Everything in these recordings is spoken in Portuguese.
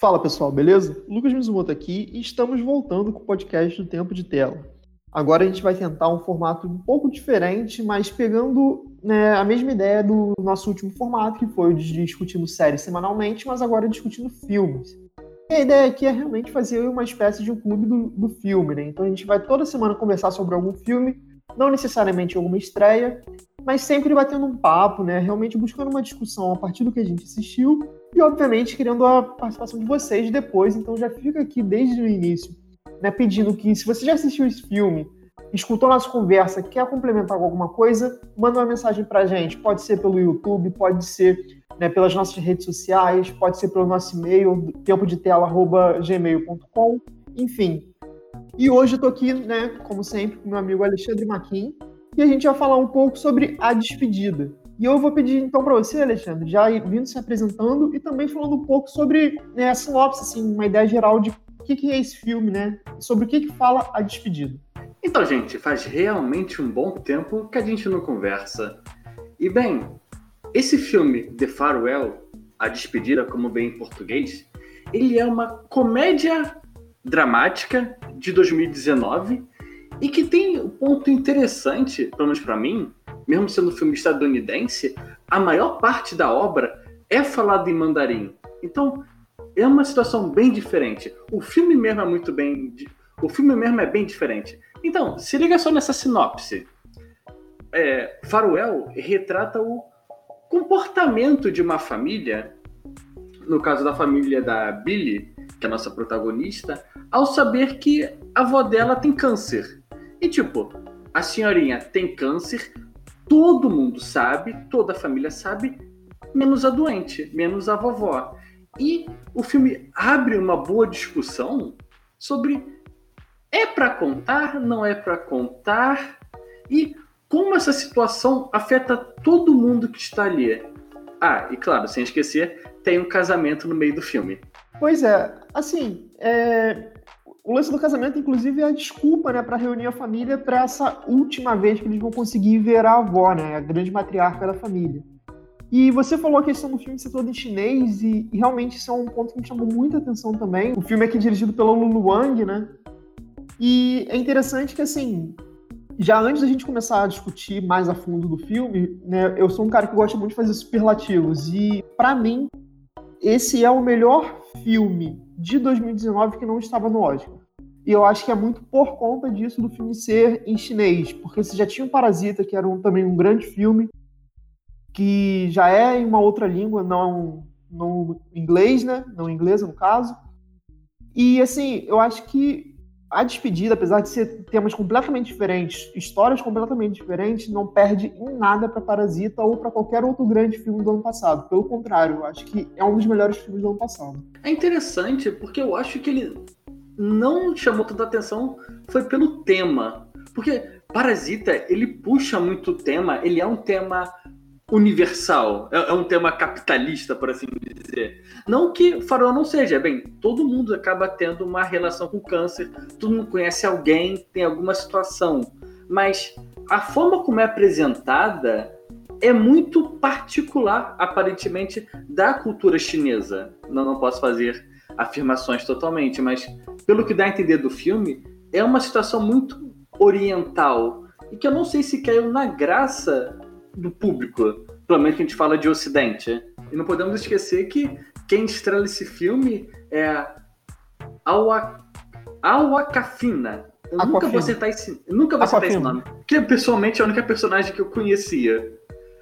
Fala pessoal, beleza? Lucas Mizumoto aqui e estamos voltando com o podcast do Tempo de Tela. Agora a gente vai tentar um formato um pouco diferente, mas pegando né, a mesma ideia do nosso último formato, que foi o de discutindo séries semanalmente, mas agora discutindo filmes. E a ideia aqui é realmente fazer uma espécie de um clube do, do filme, né? Então a gente vai toda semana conversar sobre algum filme, não necessariamente alguma estreia, mas sempre batendo um papo, né? Realmente buscando uma discussão a partir do que a gente assistiu e, obviamente, querendo a participação de vocês depois. Então, já fica aqui desde o início, né? Pedindo que, se você já assistiu esse filme, escutou nossa conversa, quer complementar com alguma coisa, manda uma mensagem pra gente. Pode ser pelo YouTube, pode ser né, pelas nossas redes sociais, pode ser pelo nosso e-mail, tempodetela.gmail.com, enfim. E hoje eu tô aqui, né, como sempre, com meu amigo Alexandre Maquin, e a gente vai falar um pouco sobre a despedida. E eu vou pedir então para você, Alexandre, já vindo se apresentando e também falando um pouco sobre né, a sinopse, assim, uma ideia geral de o que, que é esse filme, né? Sobre o que, que fala a despedida. Então, gente, faz realmente um bom tempo que a gente não conversa. E bem, esse filme, The Farewell, A Despedida, como bem em português, ele é uma comédia dramática de 2019 e que tem um ponto interessante, pelo menos para mim, mesmo sendo um filme estadunidense, a maior parte da obra é falada em mandarim. Então, é uma situação bem diferente. O filme mesmo é muito bem, o filme mesmo é bem diferente. Então, se liga só nessa sinopse. É, Faroel retrata o comportamento de uma família, no caso da família da Billy, que é a nossa protagonista, ao saber que a avó dela tem câncer. E tipo, a senhorinha tem câncer, todo mundo sabe, toda a família sabe, menos a doente, menos a vovó. E o filme abre uma boa discussão sobre é para contar, não é para contar e como essa situação afeta todo mundo que está ali. Ah, e claro, sem esquecer, tem um casamento no meio do filme. Pois é, assim, é, o lance do casamento, inclusive, é a desculpa, né, para reunir a família para essa última vez que eles vão conseguir ver a avó, né, a grande matriarca da família. E você falou a questão do filme ser todo em chinês, e, e, realmente isso é um ponto que me chamou muita atenção também. O filme aqui é dirigido pelo Lulu Wang, né? E é interessante que, assim, já antes da gente começar a discutir mais a fundo do filme, né, eu sou um cara que gosta muito de fazer superlativos, e para mim, esse é o melhor filme de 2019 que não estava no Oscar. E eu acho que é muito por conta disso do filme ser em chinês, porque você já tinha o Parasita, que era um, também um grande filme, que já é em uma outra língua, não no inglês, né? Não inglesa, no caso. E, assim, eu acho que a despedida, apesar de ser temas completamente diferentes, histórias completamente diferentes, não perde em nada para Parasita ou para qualquer outro grande filme do ano passado. Pelo contrário, eu acho que é um dos melhores filmes do ano passado. É interessante porque eu acho que ele não chamou tanta atenção foi pelo tema. Porque Parasita, ele puxa muito tema, ele é um tema universal, é, é, um tema capitalista, por assim dizer. Não que Farol não seja, bem, todo mundo acaba tendo uma relação com câncer, todo mundo conhece alguém, tem alguma situação, mas a forma como é apresentada é muito particular, aparentemente, da cultura chinesa. Não, não posso fazer afirmações totalmente, mas pelo que dá a entender do filme, é uma situação muito oriental e que eu não sei se caiu na graça do público. Pelo menos a gente fala de Ocidente. E não podemos esquecer que quem estrela esse filme é Awa... Awakafina. Eu nunca vou acertar esse, nunca vou acertar esse nome. Que pessoalmente é a única personagem que eu conhecia.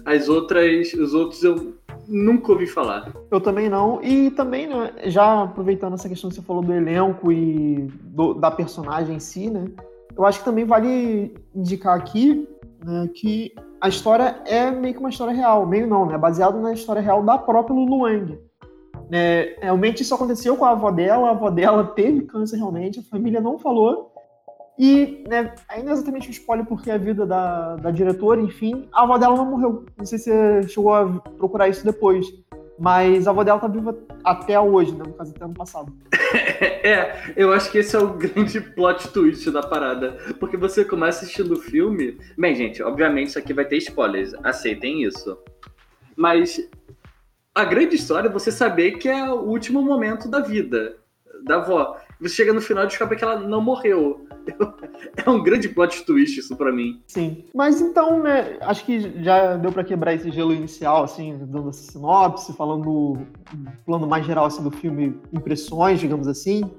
As outras, os outros eu nunca ouvi falar. Eu também não. E também, né, já aproveitando essa questão que você falou do elenco e do, da personagem em si, né? Eu acho que também vale indicar aqui né, que a história é meio que uma história real, meio não, né? Baseado na história real da própria Lulu Wang. É, realmente isso aconteceu com a avó dela, a avó dela teve câncer realmente, a família não falou. E né, ainda é exatamente um spoiler porque a vida da, da diretora, enfim, a avó dela não morreu. Não sei se você chegou a procurar isso depois. Mas a avó dela tá viva até hoje, né? No caso, até ano passado. é, eu acho que esse é o grande plot twist da parada. Porque você começa assistindo o filme. Bem, gente, obviamente isso aqui vai ter spoilers. Aceitem isso. Mas a grande história é você saber que é o último momento da vida da avó. Você chega no final e descobre que ela não morreu. É um grande plot twist isso para mim. Sim. Mas então, né, acho que já deu para quebrar esse gelo inicial, assim, dando essa sinopse, falando plano mais geral assim, do filme, impressões, digamos assim.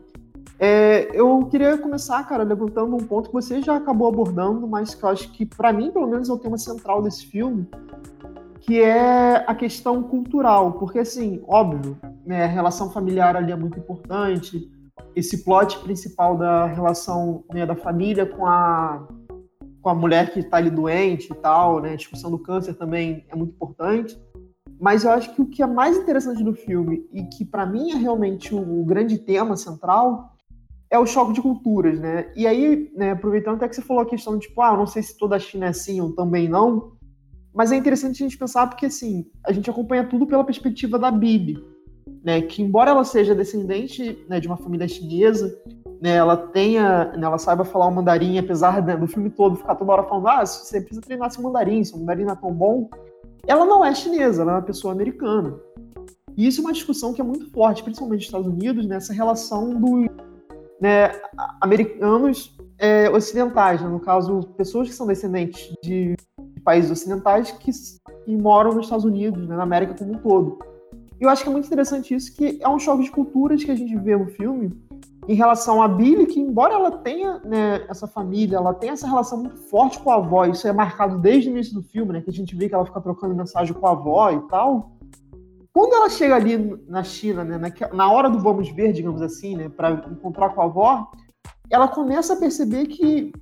É, eu queria começar, cara, levantando um ponto que você já acabou abordando, mas que eu acho que, para mim, pelo menos, é o tema central desse filme, que é a questão cultural. Porque, assim, óbvio, né, a relação familiar ali é muito importante, esse plot principal da relação né, da família com a, com a mulher que está ali doente e tal, né? A discussão do câncer também é muito importante. Mas eu acho que o que é mais interessante do filme e que para mim é realmente o, o, grande tema central é o choque de culturas, né? E aí, né, aproveitando até que você falou a questão de, tipo, ah, eu não sei se toda a China é assim ou também não, mas é interessante a gente pensar porque, assim, a gente acompanha tudo pela perspectiva da Bibi, né, que embora ela seja descendente né, de uma família chinesa, né, ela tenha, né, ela saiba falar o mandarim, apesar né, do filme todo ficar toda hora falando, ah, você precisa treinar esse mandarim, seu mandarim não é tão bom, ela não é chinesa, ela é uma pessoa americana. E isso é uma discussão que é muito forte, principalmente nos Estados Unidos, nessa relação dos né, americanos é, ocidentais, né, no caso, pessoas que são descendentes de, países ocidentais que, moram nos Estados Unidos, né, na América como um todo. E eu acho que é muito interessante isso, que é um choque de culturas que a gente vê no filme em relação a Billy, que embora ela tenha né, essa família, ela tenha essa relação muito forte com a avó, isso é marcado desde o início do filme, né, que a gente vê que ela fica trocando mensagem com a avó e tal. Quando ela chega ali na China, né, na, na hora do vamos ver, digamos assim, né, para encontrar com a avó, ela começa a perceber que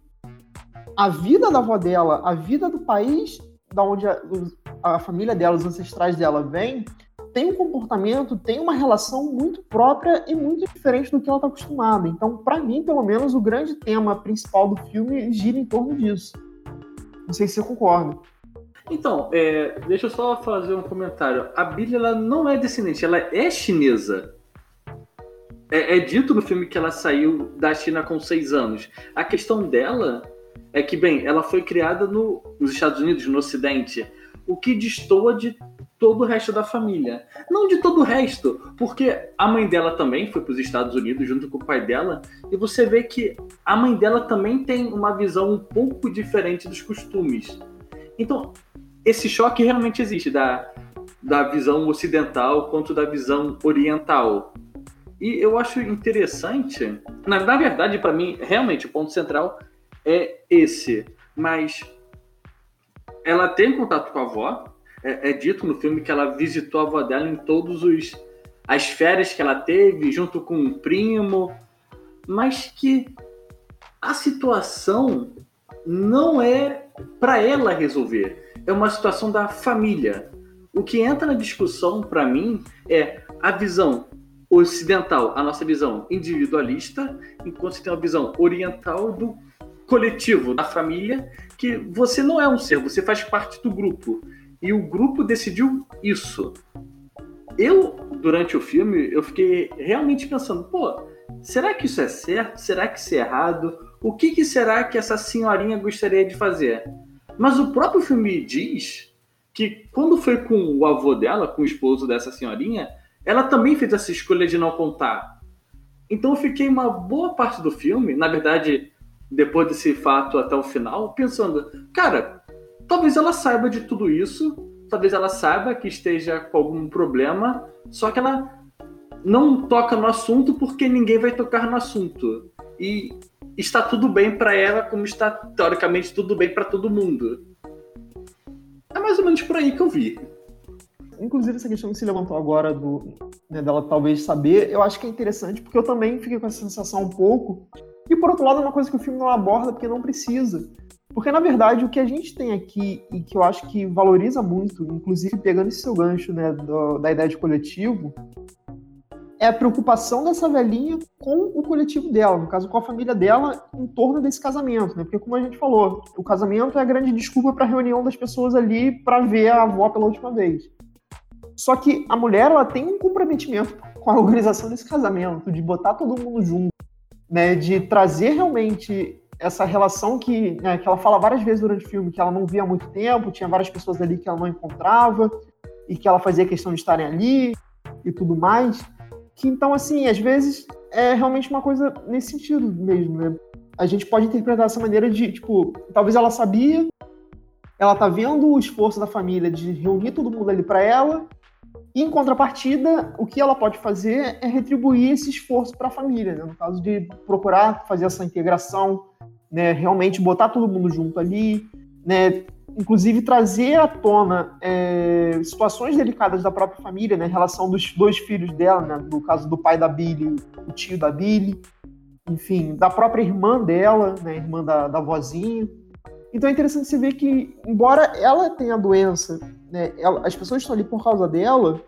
a vida da avó dela, a vida do país da onde a, a família dela, os ancestrais dela vêm, tem um comportamento, tem uma relação muito própria e muito diferente do que ela está acostumada. Então, para mim, pelo menos, o grande tema principal do filme gira em torno disso. Não sei se você concorda. Então, é, deixa eu só fazer um comentário. A Billy ela não é descendente, ela é chinesa. É, é, dito no filme que ela saiu da China com seis anos. A questão dela é que, bem, ela foi criada no, nos Estados Unidos, no Ocidente, o que destoa de todo o resto da família. Não de todo o resto, porque a mãe dela também foi para os Estados Unidos junto com o pai dela, e você vê que a mãe dela também tem uma visão um pouco diferente dos costumes. Então, esse choque realmente existe da, da visão ocidental quanto da visão oriental. E eu acho interessante, na, na verdade, para mim, realmente o ponto central é esse. Mas ela tem contato com a avó, é, é, dito no filme que ela visitou a avó dela em todos os as férias que ela teve junto com um primo, mas que a situação não é para ela resolver, é uma situação da família. O que entra na discussão para mim é a visão ocidental, a nossa visão individualista, enquanto você tem uma visão oriental do coletivo, da família, que você não é um ser, você faz parte do grupo. E o grupo decidiu isso. Eu, durante o filme, eu fiquei realmente pensando, pô, será que isso é certo? Será que isso é errado? O que, que será que essa senhorinha gostaria de fazer? Mas o próprio filme diz que quando foi com o avô dela, com o esposo dessa senhorinha, ela também fez essa escolha de não contar. Então eu fiquei uma boa parte do filme, na verdade, depois desse fato até o final, pensando, cara, Talvez ela saiba de tudo isso, talvez ela saiba que esteja com algum problema, só que ela não toca no assunto porque ninguém vai tocar no assunto. E está tudo bem para ela, como está teoricamente tudo bem para todo mundo. É mais ou menos por aí que eu vi. Inclusive, essa questão que se levantou agora do, né, dela talvez saber, eu acho que é interessante, porque eu também fiquei com essa sensação um pouco. E por outro lado, é uma coisa que o filme não aborda, porque não precisa. Porque, na verdade, o que a gente tem aqui, e que eu acho que valoriza muito, inclusive pegando esse seu gancho né, do, da ideia de coletivo, é a preocupação dessa velhinha com o coletivo dela, no caso, com a família dela, em torno desse casamento, né? Porque, como a gente falou, o casamento é a grande desculpa para a reunião das pessoas ali para ver a avó pela última vez. Só que a mulher ela tem um comprometimento com a organização desse casamento, de botar todo mundo junto, né, de trazer realmente essa relação que, né, que ela fala várias vezes durante o filme, que ela não via há muito tempo, tinha várias pessoas ali que ela não encontrava e que ela fazia questão de estarem ali e tudo mais. Que então, assim, às vezes é realmente uma coisa nesse sentido mesmo, né? A gente pode interpretar dessa maneira de, tipo, talvez ela sabia, ela tá vendo o esforço da família de reunir todo mundo ali para ela, em contrapartida, o que ela pode fazer é retribuir esse esforço para a família, né? no caso de procurar fazer essa integração, né? realmente botar todo mundo junto ali, né? inclusive trazer à tona é, situações delicadas da própria família, né, em relação dos dois filhos dela, né, no caso do pai da Billy, o tio da Billy, enfim, da própria irmã dela, né, irmã da, da vozinha. Então é interessante você ver que, embora ela tenha a doença, né, ela, as pessoas estão ali por causa dela,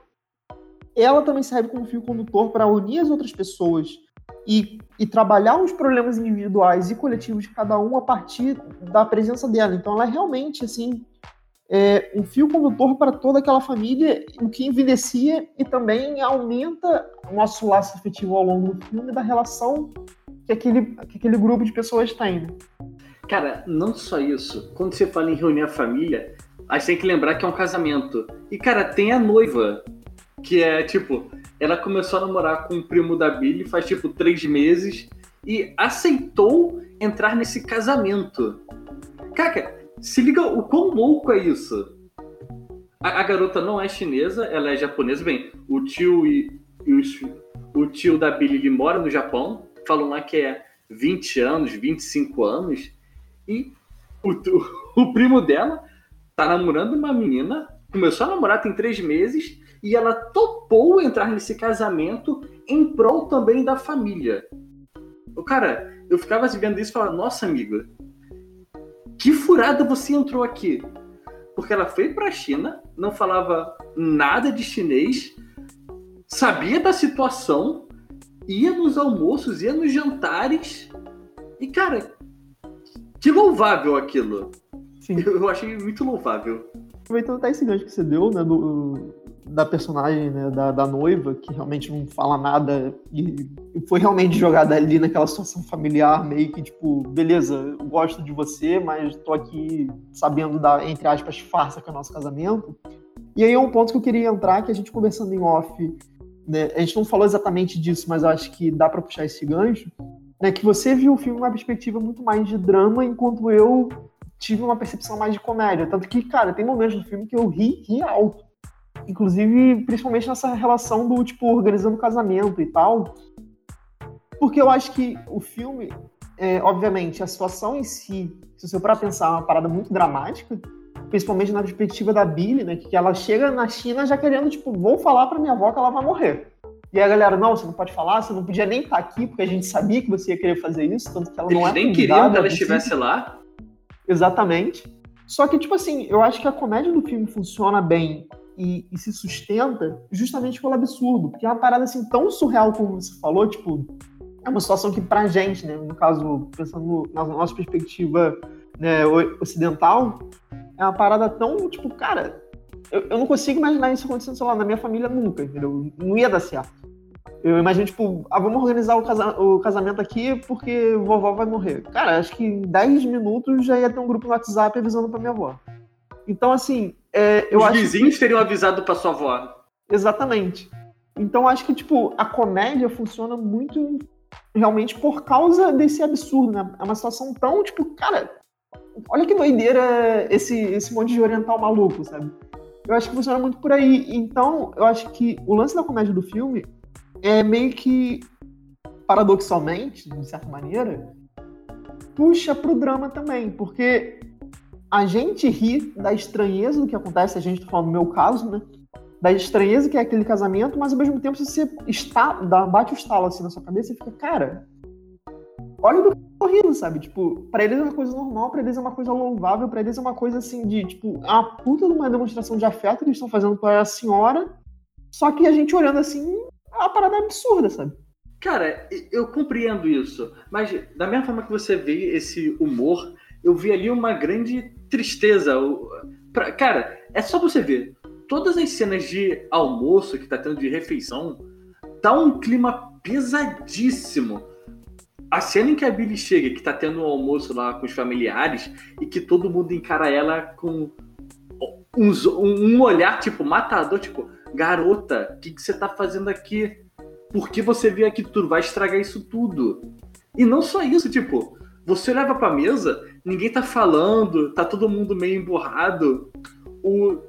ela também serve como fio condutor para unir as outras pessoas e, e, trabalhar os problemas individuais e coletivos de cada um a partir da presença dela. Então, ela é realmente assim é um fio condutor para toda aquela família, o que evidencia e também aumenta o nosso laço afetivo ao longo do filme da relação que aquele, que aquele grupo de pessoas tem. Cara, não só isso. Quando você fala em reunir a família, a gente tem que lembrar que é um casamento. E, cara, tem a noiva, que é tipo, ela começou a namorar com o primo da Billy faz tipo três meses e aceitou entrar nesse casamento. Cara, se liga o quão louco é isso. A, a garota não é chinesa, ela é japonesa. Bem, o tio e, e os, o tio da Billy mora no Japão. Falam lá que é 20 anos, 25 anos. E o, o, primo dela tá namorando uma menina. Começou a namorar tem três meses e ela topou entrar nesse casamento em prol também da família. O cara, eu ficava vendo isso e falava, nossa amiga, que furada você entrou aqui? Porque ela foi para a China, não falava nada de chinês, sabia da situação, ia nos almoços, ia nos jantares. E, cara, que louvável aquilo. Sim. Eu, eu achei muito louvável. Aproveitando até esse gancho que você deu, né, do, da personagem, né, da, da noiva, que realmente não fala nada e, e, foi realmente jogada ali naquela situação familiar, meio que tipo, beleza, eu gosto de você, mas tô aqui sabendo da, entre aspas, farsa que é o nosso casamento. E aí é um ponto que eu queria entrar, que a gente conversando em off, né, a gente não falou exatamente disso, mas acho que dá para puxar esse gancho, né, que você viu o filme uma perspectiva muito mais de drama, enquanto eu tive uma percepção mais de comédia. Tanto que, cara, tem momentos do filme que eu ri, ri alto Inclusive, principalmente nessa relação do, tipo, organizando casamento e tal. Porque eu acho que o filme, é, obviamente, a situação em si, se você for pensar, é uma parada muito dramática, principalmente na perspectiva da Billy, né? Que ela chega na China já querendo, tipo, vou falar pra minha avó que ela vai morrer. E a galera, não, você não pode falar, você não podia nem estar tá aqui, porque a gente sabia que você ia querer fazer isso, tanto que ela Eles não é nem queriam que ela estivesse lá. Exatamente. Só que, tipo assim, eu acho que a comédia do filme funciona bem e, e, se sustenta justamente pelo absurdo, porque é uma parada assim tão surreal como você falou, tipo, é uma situação que pra gente, né, no caso, pensando na nossa perspectiva né, ocidental, é uma parada tão, tipo, cara, eu, eu não consigo imaginar isso acontecendo, sei lá, na minha família nunca, entendeu? Não ia dar certo. Eu imagino, tipo, ah, vamos organizar o, casa o casamento aqui porque vovó vai morrer. Cara, acho que em 10 minutos já ia ter um grupo no WhatsApp avisando pra minha avó. Então, assim, é, eu Os acho vizinhos que... teriam avisado pra sua avó. Exatamente. Então, acho que, tipo, a comédia funciona muito realmente por causa desse absurdo, né? É uma situação tão, tipo, cara, olha que doideira esse, esse monte de oriental maluco, sabe? Eu acho que funciona muito por aí. Então, eu acho que o lance da comédia do filme é meio que, paradoxalmente, de certa maneira, puxa pro drama também, porque a gente ri da estranheza do que acontece, a gente tá falando no meu caso, né? Da estranheza que é aquele casamento, mas ao mesmo tempo, você está, dá, bate o estalo assim na sua cabeça e fica, cara, olha do corrido, sabe? Tipo, pra eles é uma coisa normal, pra eles é uma coisa louvável, pra eles é uma coisa assim de, tipo, a puta de uma demonstração de afeto que eles estão fazendo para a senhora, só que a gente olhando assim, é uma parada absurda, sabe? Cara, eu compreendo isso, mas da mesma forma que você vê esse humor, eu vi ali uma grande tristeza. Cara, é só você ver. todas as cenas de almoço que tá tendo de refeição, tá um clima pesadíssimo. A cena em que a Billy chega, que tá tendo um almoço lá com os familiares, e que todo mundo encara ela com um, um olhar, tipo, matador, tipo, garota, o que, que você tá fazendo aqui? Por que você veio aqui tudo? Vai estragar isso tudo. E não só isso, tipo, você leva pra mesa, ninguém tá falando, tá todo mundo meio emburrado. O,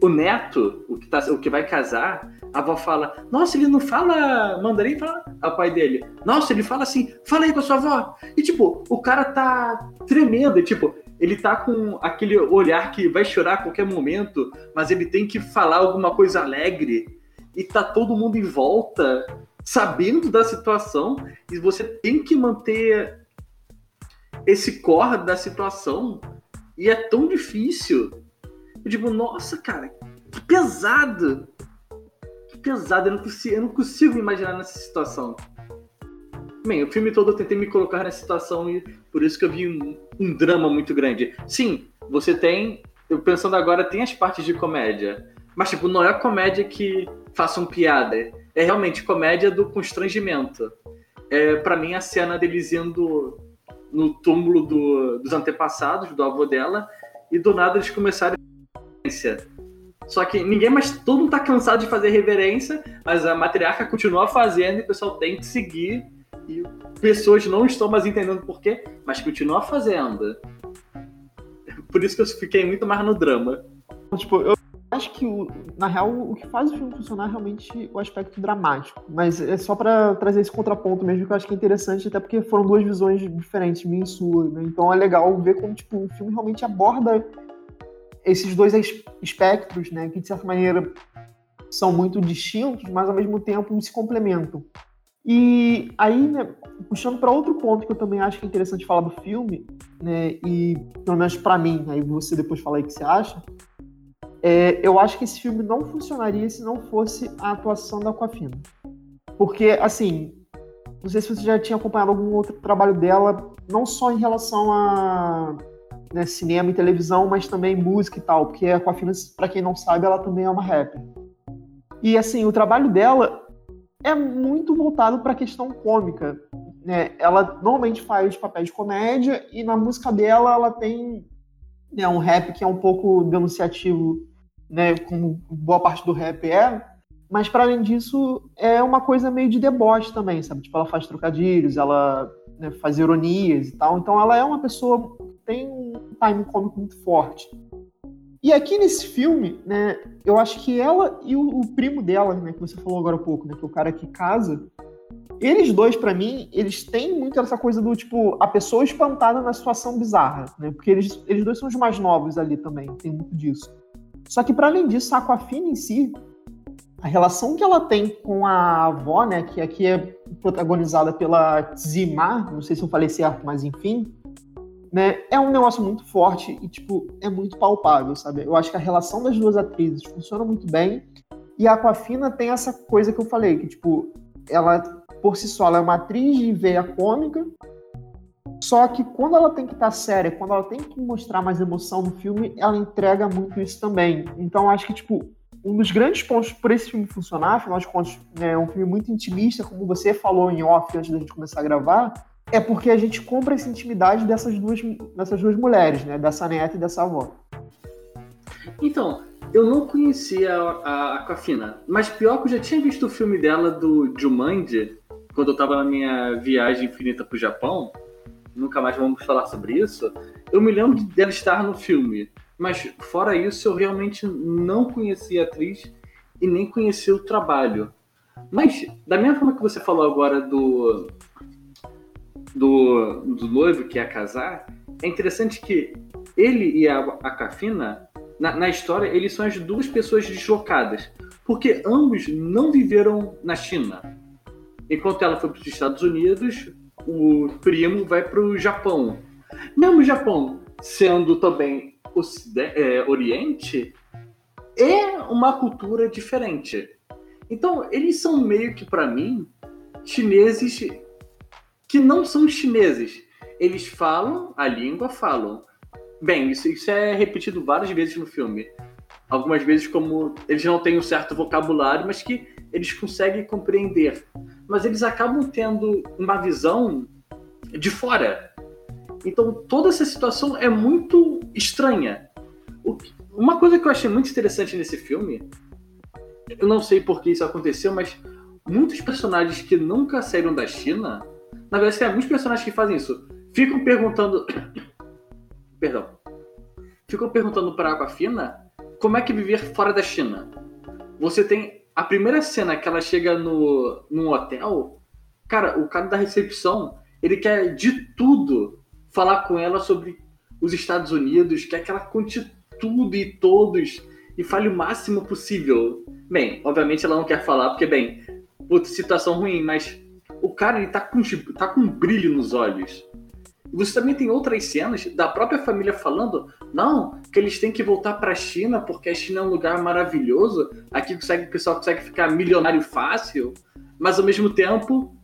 o neto, o que, tá, o que vai casar, a avó fala: Nossa, ele não fala mandarim, fala. Ao pai dele: Nossa, ele fala assim, fala aí com a sua avó. E tipo, o cara tá tremendo, e, tipo, ele tá com aquele olhar que vai chorar a qualquer momento, mas ele tem que falar alguma coisa alegre. E tá todo mundo em volta, sabendo da situação, e você tem que manter esse core da situação. E é tão difícil. Eu digo, nossa, cara, que pesado. Que pesado, eu não consigo, eu não consigo imaginar nessa situação. Bem, o filme todo eu tentei me colocar nessa situação e por isso que eu vi um, drama muito grande. Sim, você tem. Eu pensando agora, tem as partes de comédia. Mas, tipo, não é comédia que façam piada. É realmente comédia do constrangimento. É, para mim, a cena deles indo no túmulo do, dos antepassados, do avô dela, e do nada eles começaram reverência. Só que ninguém mais. Todo mundo tá cansado de fazer reverência, mas a matriarca continua fazendo e o pessoal tem que seguir e pessoas não estão mais entendendo por quê, mas continua fazendo. Por isso que eu fiquei muito mais no drama. Tipo, eu acho que, na real, o que faz o filme funcionar é realmente o aspecto dramático. Mas é só para trazer esse contraponto mesmo que eu acho que é interessante, até porque foram duas visões diferentes, minha e sua. Né? Então é legal ver como tipo, o filme realmente aborda esses dois espectros, né? Que de certa maneira são muito distintos, mas ao mesmo tempo se complementam. E aí, né, puxando para outro ponto que eu também acho que é interessante falar do filme, né, e pelo menos para mim, aí você depois fala aí o que você acha, é, eu acho que esse filme não funcionaria se não fosse a atuação da Aquafina. Porque, assim, não sei se você já tinha acompanhado algum outro trabalho dela, não só em relação a né, cinema e televisão, mas também música e tal, porque a Aquafina, para quem não sabe, ela também é uma rapper. E, assim, o trabalho dela é muito voltado para a questão cômica. Né? Ela normalmente faz papéis de comédia e na música dela ela tem né, um rap que é um pouco denunciativo, né, como boa parte do rap é, mas para além disso é uma coisa meio de deboche também, sabe? Tipo, ela faz trocadilhos, ela né, faz ironias e tal. Então ela é uma pessoa que tem um time cômico muito forte. E aqui nesse filme, né, eu acho que ela e o, o, primo dela, né, que você falou agora há pouco, né, que é o cara que casa, eles dois, para mim, eles têm muito essa coisa do tipo, a pessoa espantada na situação bizarra, né, porque eles, eles dois são os mais novos ali também, tem muito disso. Só que para além disso, a Aquafina em si, a relação que ela tem com a avó, né, que aqui é protagonizada pela Zimar, não sei se eu falei certo, mas enfim, né, é um negócio muito forte e, tipo, é muito palpável, sabe? Eu acho que a relação das duas atrizes funciona muito bem e a Aquafina tem essa coisa que eu falei, que, tipo, ela, por si só, ela é uma atriz de veia cômica, só que quando ela tem que estar tá séria, quando ela tem que mostrar mais emoção no filme, ela entrega muito isso também. Então, acho que, tipo, um dos grandes pontos por esse filme funcionar, afinal de contas, né, é um filme muito intimista, como você falou em off antes da gente começar a gravar, é porque a gente compra essa intimidade dessas duas, dessas duas mulheres, né? Dessa neta e dessa avó. Então, eu não conhecia a Aquafina, mas pior que eu já tinha visto o filme dela do Jumanji, quando eu tava na minha viagem infinita pro Japão. Nunca mais vamos falar sobre isso. Eu me lembro dela estar no filme, mas fora isso eu realmente não conhecia a atriz e nem conhecia o trabalho. Mas, da mesma forma que você falou agora do do, do noivo que ia casar, é interessante que ele e a, a Cafina, na, na história, eles são as duas pessoas deslocadas, porque ambos não viveram na China. Enquanto ela foi para os Estados Unidos, o primo vai para o Japão. Mesmo o Japão sendo também é, Oriente, é uma cultura diferente. Então, eles são meio que, para mim, chineses que não são chineses. Eles falam a língua, falam. Bem, isso, isso é repetido várias vezes no filme. algumas vezes como eles não têm um certo vocabulário, mas que eles conseguem compreender. Mas eles acabam tendo uma visão de fora. Então toda essa situação é muito estranha. Uma coisa que eu achei muito interessante nesse filme, eu não sei por que isso aconteceu, mas muitos personagens que nunca saíram da China, na verdade tem muitos personagens que fazem isso, ficam perguntando, perdão, ficam perguntando para a Aquafina como é que viver fora da China. Você tem a primeira cena que ela chega no, num hotel, cara, o cara da recepção, ele quer de tudo falar com ela sobre os Estados Unidos, quer que ela conte tudo e todos e fale o máximo possível. Bem, obviamente ela não quer falar, porque, bem, situação ruim, mas o cara ele tá com, tá com um brilho nos olhos. Você também tem outras cenas da própria família falando, não, que eles têm que voltar para a China porque a China é um lugar maravilhoso, aqui consegue, o pessoal consegue ficar milionário fácil, mas ao mesmo tempo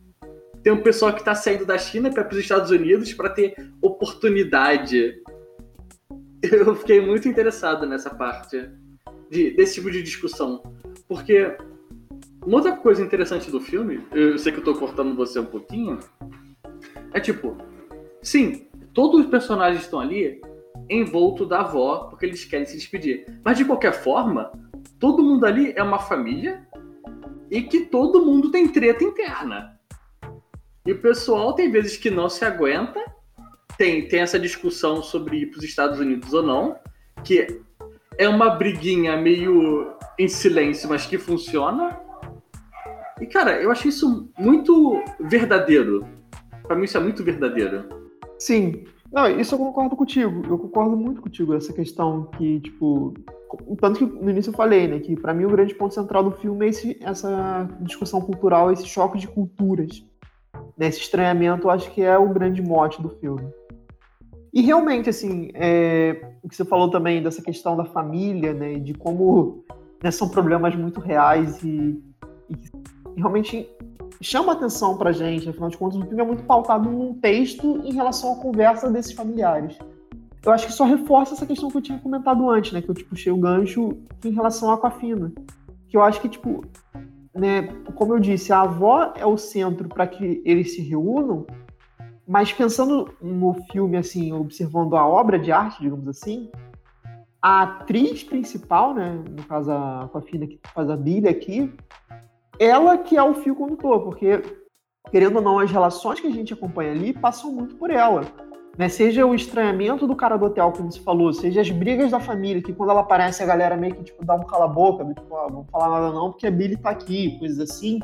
tem um pessoal que está saindo da China para os Estados Unidos para ter oportunidade. Eu fiquei muito interessado nessa parte de, desse tipo de discussão, porque uma outra coisa interessante do filme, eu sei que eu estou cortando você um pouquinho, é tipo, Sim, todos os personagens estão ali envolto da avó porque eles querem se despedir. Mas de qualquer forma, todo mundo ali é uma família e que todo mundo tem treta interna. E o pessoal tem vezes que não se aguenta, tem, tem essa discussão sobre ir para os Estados Unidos ou não, que é uma briguinha meio em silêncio, mas que funciona. E cara, eu achei isso muito verdadeiro. Para mim isso é muito verdadeiro. Sim. Não, isso eu concordo contigo. Eu concordo muito contigo essa questão que, tipo, tanto que no início eu falei, né, que para mim o grande ponto central do filme é esse, essa discussão cultural, esse choque de culturas. Né, esse estranhamento, eu acho que é o grande mote do filme. E realmente, assim, é, o que você falou também dessa questão da família, né, de como né, são problemas muito reais e, e realmente chama atenção pra gente, afinal de contas, o filme é muito pautado num texto em relação à conversa desses familiares. Eu acho que só reforça essa questão que eu tinha comentado antes, né? Que eu tipo, puxei o gancho em relação à Aquafina. Que eu acho que, tipo, né, como eu disse, a avó é o centro para que eles se reúnam, mas pensando no filme, assim, observando a obra de arte, digamos assim, a atriz principal, né, no caso a Aquafina que faz a Billy aqui, ela que é o fio condutor, porque, querendo ou não, as relações que a gente acompanha ali passam muito por ela. Né? Seja o estranhamento do cara do hotel, como você falou, seja as brigas da família, que quando ela aparece a galera meio que tipo, dá um cala-boca, tipo, ah, não falar nada não, porque a Billy tá aqui, coisas assim.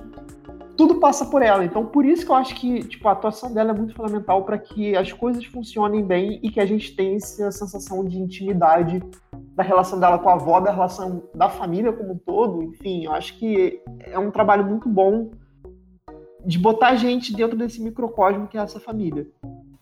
Tudo passa por ela. Então, por isso que eu acho que tipo, a atuação dela é muito fundamental para que as coisas funcionem bem e que a gente tenha essa sensação de intimidade da relação dela com a avó, da relação da família como um todo. Enfim, eu acho que é um trabalho muito bom de botar a gente dentro desse microcosmo que é essa família.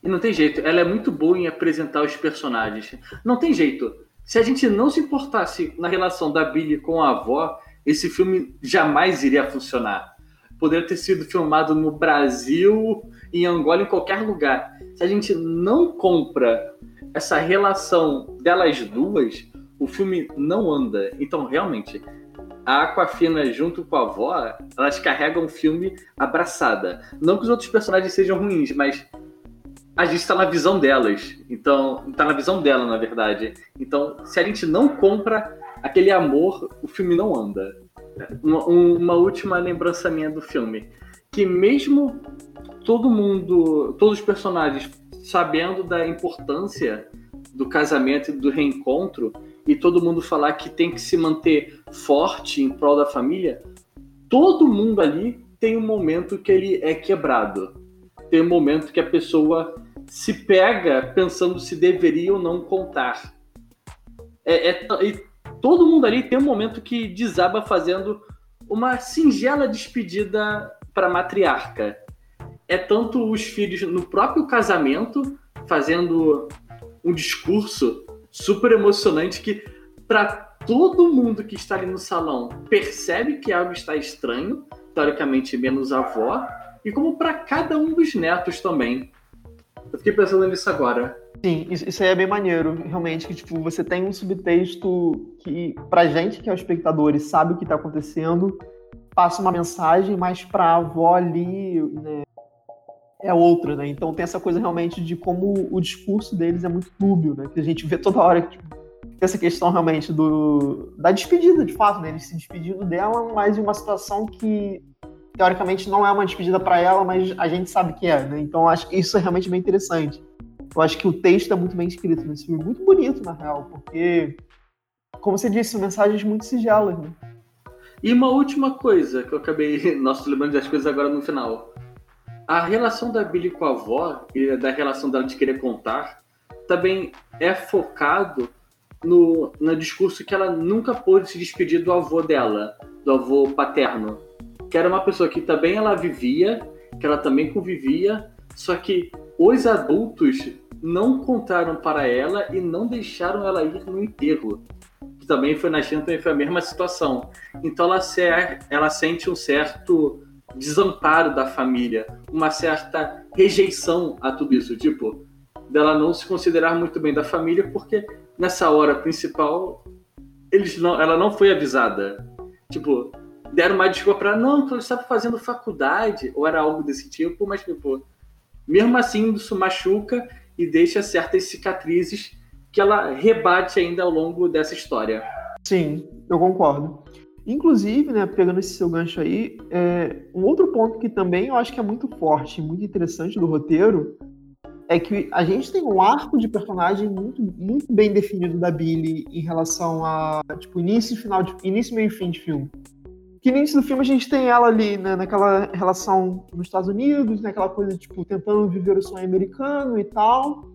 E não tem jeito, ela é muito boa em apresentar os personagens. Não tem jeito. Se a gente não se importasse na relação da Billy com a avó, esse filme jamais iria funcionar. Poderia ter sido filmado no Brasil, em Angola, em qualquer lugar. Se a gente não compra essa relação delas duas, o filme não anda. Então, realmente, a Aquafina junto com a avó, elas carregam o filme abraçada. Não que os outros personagens sejam ruins, mas a gente está na visão delas. Então, está na visão dela, na verdade. Então, se a gente não compra aquele amor, o filme não anda. Uma, uma última lembrança minha do filme, que mesmo todo mundo, todos os personagens sabendo da importância do casamento e do reencontro, e todo mundo falar que tem que se manter forte em prol da família, todo mundo ali tem um momento que ele é quebrado. Tem um momento que a pessoa se pega pensando se deveria ou não contar. É, é, e todo mundo ali tem um momento que desaba fazendo uma singela despedida para a matriarca. É tanto os filhos no próprio casamento fazendo um discurso super emocionante que para todo mundo que está ali no salão percebe que algo está estranho, teoricamente menos a avó, e como para cada um dos netos também. Eu fiquei pensando nisso agora. Sim, isso aí é bem maneiro, realmente, que tipo, você tem um subtexto que, pra gente, que é o espectador e sabe o que tá acontecendo, passa uma mensagem, mas pra avó ali, né, é outra, né? Então tem essa coisa realmente de como o discurso deles é muito dúbio, né? Que a gente vê toda hora tipo, essa questão realmente do da despedida, de fato, né? Eles se despedindo dela, mas em uma situação que teoricamente não é uma despedida para ela, mas a gente sabe que é, né? Então acho que isso é realmente bem interessante. Eu acho que o texto é muito bem escrito nesse filme, muito bonito na real, porque como você disse, mensagens muito singelas, né? E uma última coisa que eu acabei, nossa, lembrando das coisas agora no final a relação da Billy com a avó e da relação dela de querer contar também é focado no, no discurso que ela nunca pôde se despedir do avô dela, do avô paterno, que era uma pessoa que também ela vivia, que ela também convivia, só que os adultos não contaram para ela e não deixaram ela ir no enterro. Que também foi na China, também foi a mesma situação. Então ela, ela sente um certo desamparo da família, uma certa rejeição a tudo isso, tipo, dela não se considerar muito bem da família, porque nessa hora principal eles não, ela não foi avisada. Tipo, deram uma desculpa para não, ela estava fazendo faculdade, ou era algo desse tipo, mas tipo, mesmo assim isso machuca e deixa certas cicatrizes que ela rebate ainda ao longo dessa história. Sim, eu concordo. Inclusive, né, pegando esse seu gancho aí, é, um outro ponto que também eu acho que é muito forte, muito interessante do roteiro, é que a gente tem um arco de personagem muito, muito bem definido da Billy em relação a tipo início e final de início meio e fim de filme. Que no início do filme a gente tem ela ali né, naquela relação nos Estados Unidos, naquela coisa tipo tentando viver o sonho americano e tal.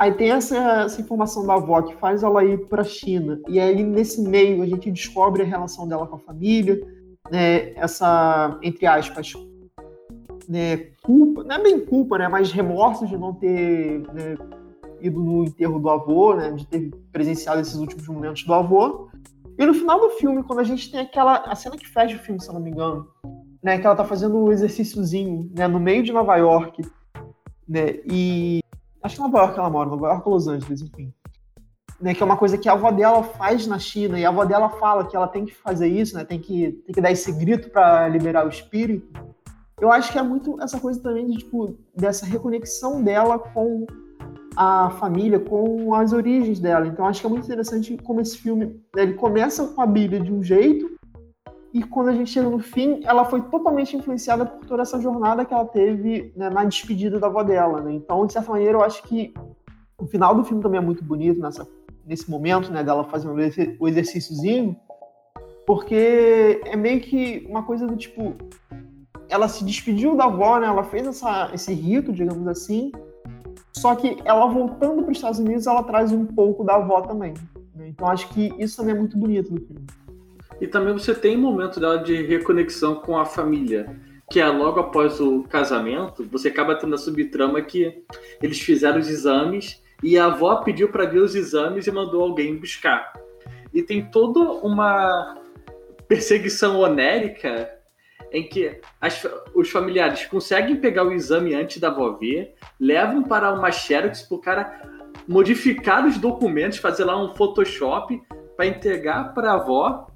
Aí tem essa, essa informação da avó que faz ela ir para a China. E aí, nesse meio, a gente descobre a relação dela com a família, né, essa, entre aspas, né, culpa, não é bem culpa, né, mas remorso de não ter né, ido no enterro do avô, né, de ter presenciado esses últimos momentos do avô. E no final do filme, quando a gente tem aquela a cena que fecha o filme, se eu não me engano, né, que ela tá fazendo um exercíciozinho, né, no meio de Nova York, né, e Acho que Nova York ela mora, Nova York ou Los Angeles, enfim. Né, que é uma coisa que a avó dela faz na China, e a avó dela fala que ela tem que fazer isso, né, tem, que, tem que dar esse grito para liberar o espírito. Eu acho que é muito essa coisa também de, tipo, dessa reconexão dela com a família, com as origens dela. Então acho que é muito interessante como esse filme né, ele começa com a Bíblia de um jeito e quando a gente chega no fim, ela foi totalmente influenciada por toda essa jornada que ela teve né, na despedida da avó dela. Né? Então, de certa maneira, eu acho que o final do filme também é muito bonito nessa, nesse momento né, dela fazendo o exercíciozinho, porque é meio que uma coisa do tipo. Ela se despediu da avó, né? Ela fez essa, esse rito, digamos assim. Só que ela voltando para os Estados Unidos, ela traz um pouco da avó também. Né? Então acho que isso também é muito bonito do filme. E também você tem um momento dela de reconexão com a família, que é logo após o casamento, você acaba tendo a subtrama que eles fizeram os exames e a avó pediu para ver os exames e mandou alguém buscar. E tem toda uma perseguição onérica em que as, os familiares conseguem pegar o exame antes da avó ver, levam para uma xerox para o cara modificar os documentos, fazer lá um Photoshop para entregar para a avó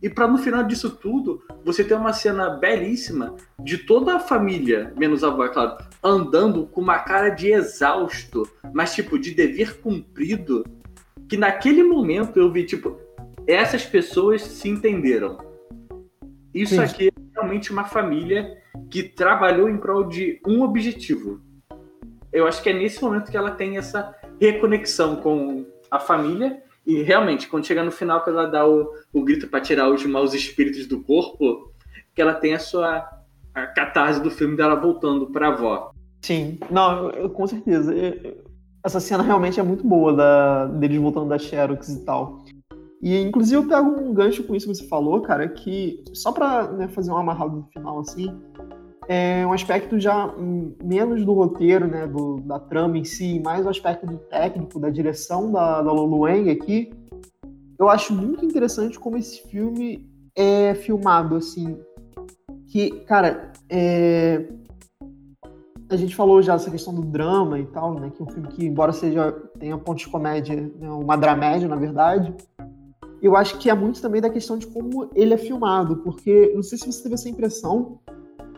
e para no final disso tudo, você ter uma cena belíssima de toda a família, menos a avó, é claro, andando com uma cara de exausto, mas tipo, de dever cumprido. Que naquele momento eu vi, tipo, essas pessoas se entenderam. Isso Sim. aqui realmente uma família que trabalhou em prol de um objetivo. Eu acho que é nesse momento que ela tem essa reconexão com a família e realmente, quando chega no final, que ela dá o, o grito para tirar os maus espíritos do corpo, que ela tem a sua a catarse do filme dela voltando para a avó. Sim, não, eu, com certeza. essa cena realmente é muito boa da, deles voltando da Xerox e tal. E inclusive eu pego um gancho com isso que você falou, cara, que só pra né, fazer um amarrado no final assim, é um aspecto já menos do roteiro, né, do, da trama em si, mais o aspecto do técnico, da direção da, da Lulu Wang aqui. Eu acho muito interessante como esse filme é filmado, assim. Que, cara, é... a gente falou já essa questão do drama e tal, né? Que é um filme que, embora seja tenha pontos de comédia, né, uma dramédia, na verdade, eu acho que é muito também da questão de como ele é filmado, porque não sei se você teve essa impressão,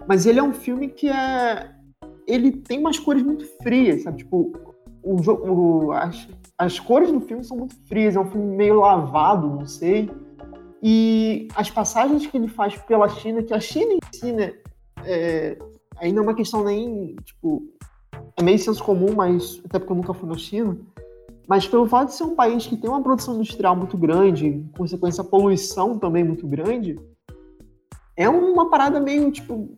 mas ele é um filme que é ele tem umas cores muito frias, sabe? Tipo, o, o, as, as cores do filme são muito frias, é um filme meio lavado, não sei. E as passagens que ele faz pela China, que a China em si, né, é, ainda é uma questão nem, tipo, é meio senso comum, mas até porque eu nunca fui na China, mas pelo fato de ser um país que tem uma produção industrial muito grande, consequência poluição também muito grande, é uma parada meio, tipo,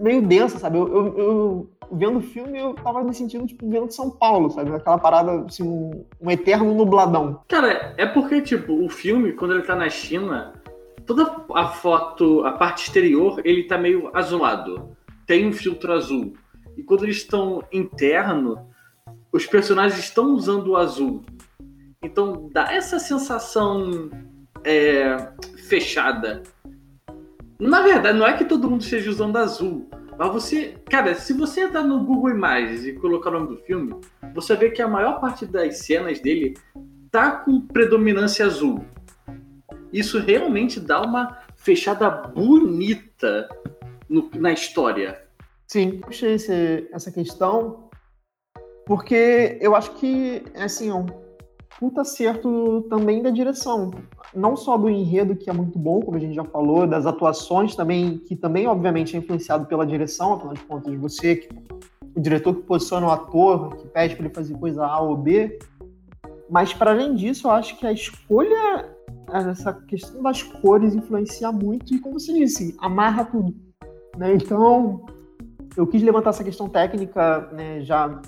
meio densa, sabe? Eu, eu, eu vendo o filme, eu tava me sentindo, tipo, vendo São Paulo, sabe? Aquela parada, assim, um, um eterno nubladão. Cara, é porque, tipo, o filme, quando ele tá na China, toda a foto, a parte exterior, ele tá meio azulado. Tem um filtro azul. E quando eles estão interno, os personagens estão usando o azul. Então dá essa sensação é, fechada. Na verdade, não é que todo mundo esteja usando azul, mas você, cara, se você entrar no Google Imagens e colocar o nome do filme, você vê que a maior parte das cenas dele tá com predominância azul. Isso realmente dá uma fechada bonita no, na história. Sim, puxei essa questão porque eu acho que, assim, é um puta acerto também da direção. Não só do enredo, que é muito bom, como a gente já falou, das atuações também, que também, obviamente, é influenciado pela direção, afinal de contas, você, que, o diretor que posiciona o ator, que pede para ele fazer coisa A ou B. Mas, para além disso, eu acho que a escolha, essa questão das cores influencia muito e, como você disse, amarra tudo. Né? Então, eu quis levantar essa questão técnica né, já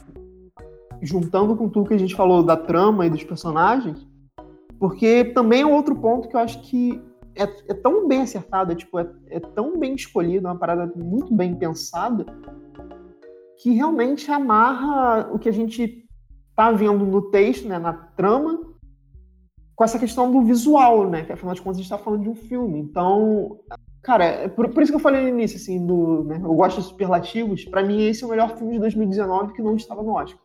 juntando com tudo que a gente falou da trama e dos personagens, porque também é outro ponto que eu acho que é, é tão bem acertado, é, tipo, é, é tão bem escolhido, é uma parada muito bem pensada, que realmente amarra o que a gente tá vendo no texto, né, na trama, com essa questão do visual, né, que afinal de contas a gente tá falando de um filme. Então, cara, é por, por isso que eu falei no início, assim, do, né, eu gosto de superlativos, para mim esse é o melhor filme de 2019 que não estava no Oscar.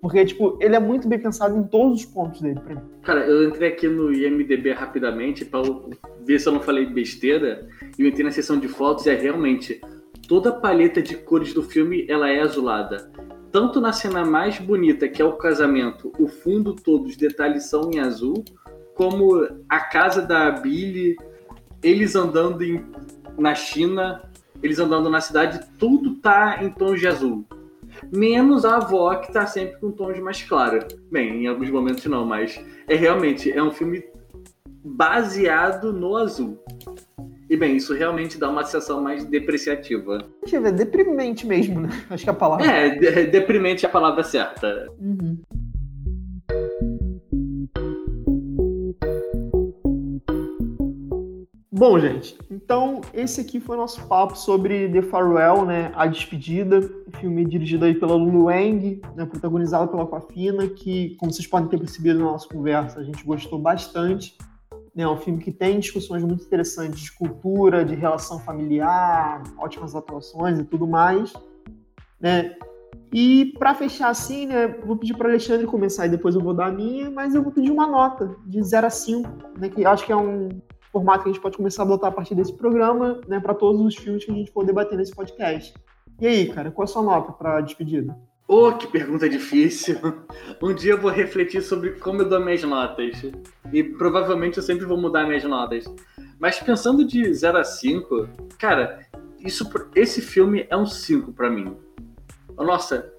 Porque, tipo, ele é muito bem pensado em todos os pontos dele pra mim. Cara, eu entrei aqui no IMDB rapidamente pra ver se eu não falei besteira. E eu entrei na seção de fotos e é realmente toda a paleta de cores do filme ela é azulada. Tanto na cena mais bonita, que é o casamento, o fundo todo, os detalhes são em azul, como a casa da Billy, eles andando em, na China, eles andando na cidade, tudo tá em tons de azul menos a avó que tá sempre com tons mais claros. Bem, em alguns momentos não, mas é realmente é um filme baseado no azul. E bem, isso realmente dá uma sensação mais depreciativa. Deixa eu ver, deprimente mesmo, né? Acho que a palavra. É, de deprimente é a palavra certa. Uhum. Bom, gente, então esse aqui foi o nosso papo sobre The Farewell, né, A Despedida, filme dirigido aí pela Lulu Wang, né, protagonizado pela Coafina, que, como vocês podem ter percebido na nossa conversa, a gente gostou bastante. Né, é um filme que tem discussões muito interessantes de cultura, de relação familiar, ótimas atuações e tudo mais. Né? E para fechar assim, né, vou pedir para Alexandre começar e depois eu vou dar a minha, mas eu vou pedir uma nota de 0 a 5, né, que acho que é um formato que a gente pode começar a adotar a partir desse programa, né, para todos os filmes que a gente for debater nesse podcast. E aí, cara, qual a sua nota para despedida? Oh, que pergunta difícil. Um dia eu vou refletir sobre como eu dou minhas notas. E provavelmente eu sempre vou mudar minhas notas. Mas pensando de 0 a 5, cara, isso, esse filme é um 5 para mim. Nossa,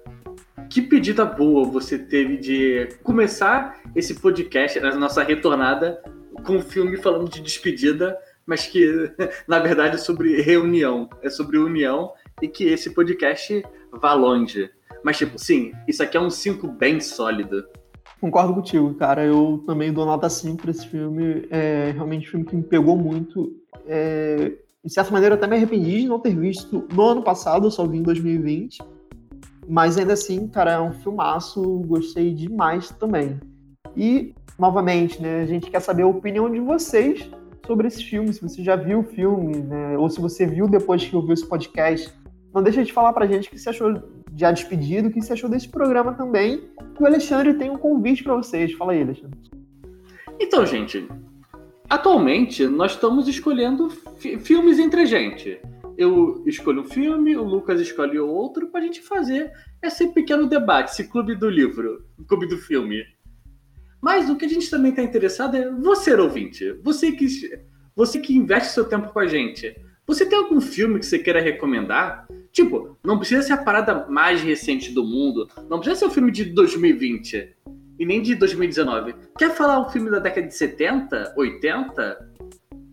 que pedida boa você teve de começar esse podcast, a nossa retornada, com um filme falando de despedida, mas que na verdade é sobre reunião, é sobre união e que esse podcast vá longe. Mas, tipo, sim, isso aqui é um 5 bem sólido. Concordo contigo, cara. Eu também dou nota 5 pra esse filme. É realmente um filme que me pegou muito. É... De certa maneira, eu até me arrependi de não ter visto no ano passado, eu só vi em 2020. Mas ainda assim, cara, é um filmaço. Gostei demais também. E novamente, né, a gente quer saber a opinião de vocês sobre esse filme, se você já viu o filme, né, ou se você viu depois que ouviu esse podcast, não deixa de falar pra gente o que você achou de A Despedido, o que você achou desse programa também. E o Alexandre tem um convite para vocês. Fala aí, Alexandre. Então, gente, atualmente nós estamos escolhendo fi filmes entre a gente. Eu escolho um filme, o Lucas escolhe outro, para a gente fazer esse pequeno debate, esse clube do livro, clube do filme. Mas o que a gente também está interessado é você, ouvinte. Você que, você que investe seu tempo com a gente. Você tem algum filme que você queira recomendar? Tipo, não precisa ser a parada mais recente do mundo. Não precisa ser um filme de 2020 e nem de 2019. Quer falar um filme da década de 70, 80?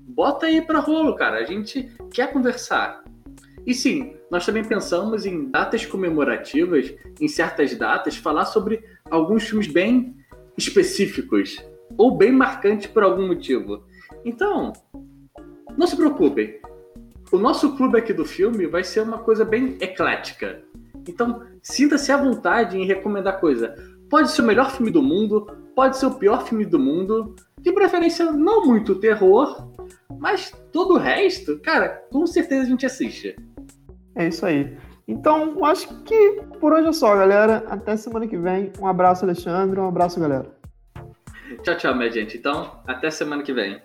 Bota aí pra rolo, cara. A gente quer conversar. E sim, nós também pensamos em datas comemorativas, em certas datas, falar sobre alguns filmes bem específicos ou bem marcantes por algum motivo. Então, não se preocupem. O nosso clube aqui do filme vai ser uma coisa bem eclética. Então, sinta-se à vontade em recomendar coisa. Pode ser o melhor filme do mundo, pode ser o pior filme do mundo, de preferência não muito terror, mas todo o resto, cara, com certeza a gente assiste. É isso aí. Então, acho que por hoje é só, galera. Até semana que vem. Um abraço, Alexandre. Um abraço, galera. Tchau, tchau, minha gente. Então, até semana que vem.